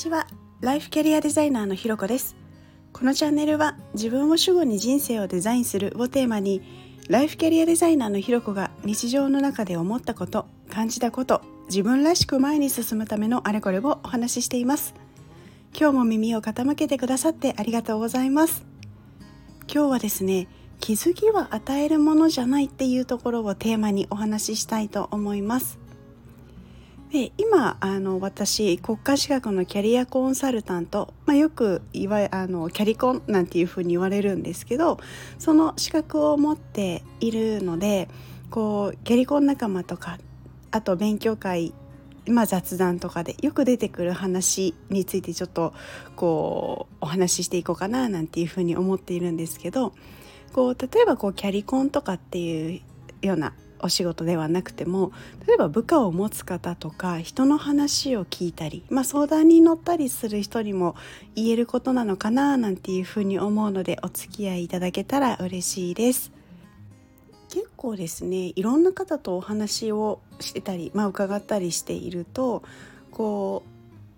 ちは。ライフキャリアデザイナーのひろこです。このチャンネルは自分を主語に人生をデザインするをテーマにライフキャリアデザイナーのひろこが日常の中で思ったこと感じたこと自分らしく前に進むためのあれこれをお話ししています。今日も耳を傾けてくださってありがとうございます。今日はですね気づきは与えるものじゃないっていうところをテーマにお話ししたいと思います。で今あの私国家資格のキャリアコンサルタント、まあ、よくいわあのキャリコンなんていうふうに言われるんですけどその資格を持っているのでこうキャリコン仲間とかあと勉強会まあ、雑談とかでよく出てくる話についてちょっとこうお話ししていこうかななんていうふうに思っているんですけどこう例えばこうキャリコンとかっていうようなお仕事ではなくても例えば部下を持つ方とか人の話を聞いたり、まあ、相談に乗ったりする人にも言えることなのかななんていうふうに思うのでお付き合いいただけたら嬉しいです。結構ですねいろんな方とお話をしてたり、まあ、伺ったりしているとこ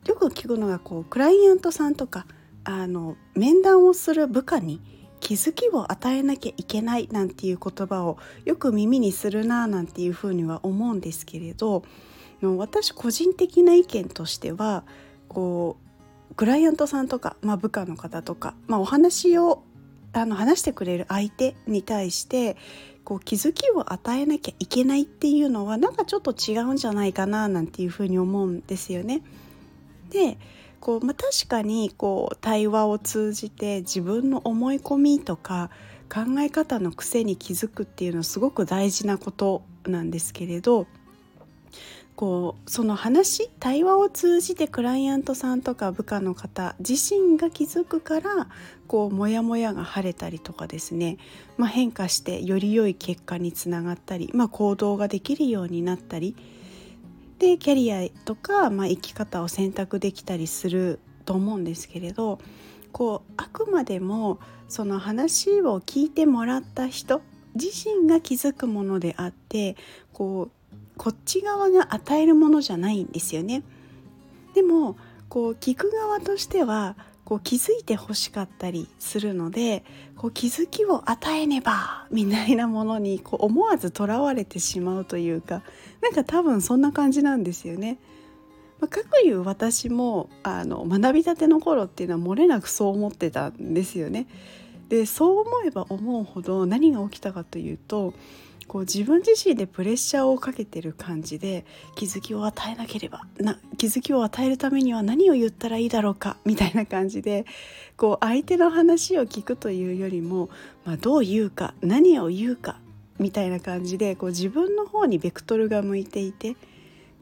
うよく聞くのがこうクライアントさんとかあの面談をする部下に気づきを与えなきゃいけないなんていう言葉をよく耳にするななんていうふうには思うんですけれど私個人的な意見としてはこうクライアントさんとか、まあ、部下の方とか、まあ、お話をあの話してくれる相手に対してこう気づきを与えなきゃいけないっていうのはなんかちょっと違うんじゃないかななんていうふうに思うんですよね。でこう、まあ、確かにこう対話を通じて自分の思い込みとか考え方の癖に気づくっていうのはすごく大事なことなんですけれどこうその話対話を通じてクライアントさんとか部下の方自身が気づくからこうモヤモヤが晴れたりとかですね、まあ、変化してより良い結果につながったり、まあ、行動ができるようになったりでキャリアとか、まあ、生き方を選択できたりすると思うんですけれどこうあくまでもその話を聞いてもらった人自身が気づくものであってこうこっち側が与えるものじゃないんですよね。でもこう聞く側としてはこう気づいてほしかったりするのでこう気づきを与えねばみたいなものにこう思わずとらわれてしまうというかなんか多分そんな感じなんですよね。まあ、かくいう私もあの学びたての頃っていうのは漏れなくそう思ってたんですよね。でそう思えば思うほど何が起きたかというとこう自分自身でプレッシャーをかけてる感じで気づきを与えなければな気づきを与えるためには何を言ったらいいだろうかみたいな感じでこう相手の話を聞くというよりも、まあ、どう言うか何を言うかみたいな感じでこう自分の方にベクトルが向いていて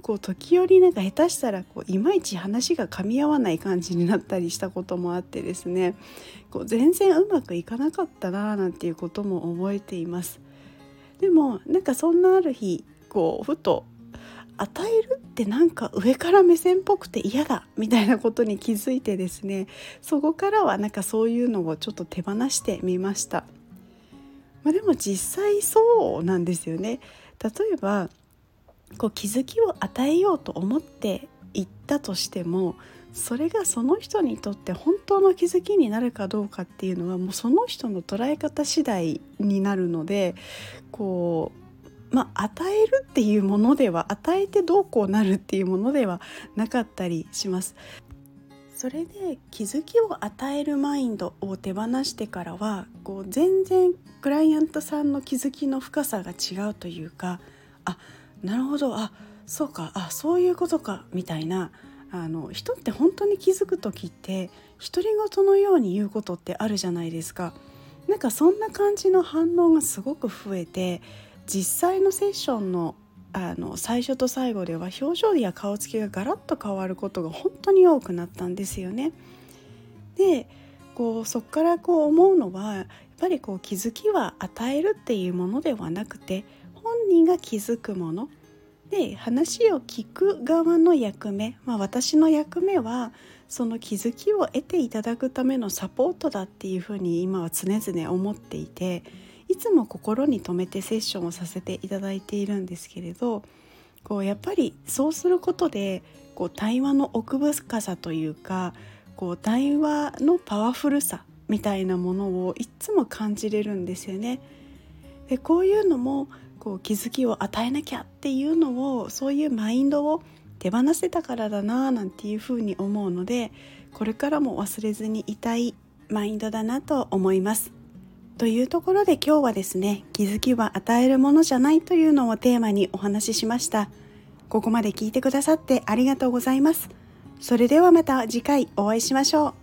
こう時折なんか下手したらこういまいち話が噛み合わない感じになったりしたこともあってですねこう全然うまくいかなかったななんていうことも覚えています。でもなんかそんなある日こうふと与えるってなんか上から目線っぽくて嫌だみたいなことに気づいてですねそこからはなんかそういうのをちょっと手放してみました。まあ、でも実際そうなんですよね。例えばこう気づきを与えようと思っていったとしてもそれがその人にとって本当の気づきになるかどうかっていうのはもうその人の捉え方次第になるのでこうまあ与えるっていうものでは与えてどうこうなるっていうものではなかったりします。それで気づきを与えるマインドを手放してからはこう全然クライアントさんの気づきの深さが違うというかあなるほどあそうかあそういうことかみたいなあの人って本当に気づく時って独り言のように言うことってあるじゃないですか。なんかそんな感じの反応がすごく増えて実際のセッションのあの最初と最後では表情や顔つきがガラッと変わることが本当に多くなったんですよね。でこうそこからこう思うのはやっぱりこう気づきは与えるっていうものではなくて本人が気づくもので話を聞く側の役目、まあ、私の役目はその気づきを得ていただくためのサポートだっていうふうに今は常々思っていていつも心に留めてセッションをさせていただいているんですけれどこうやっぱりそうすることでこう対話の奥深さというかこう対話のパワフルさみたいなものをいつも感じれるんですよね。でこういうのもこう気づきを与えなきゃっていうのをそういうマインドを手放せたからだななんていうふうに思うのでこれからも忘れずにいたいマインドだなと思います。というところで今日はですね気づきは与えるものじゃないというのをテーマにお話ししました。ここまで聞いてくださってありがとうございます。それではまた次回お会いしましょう。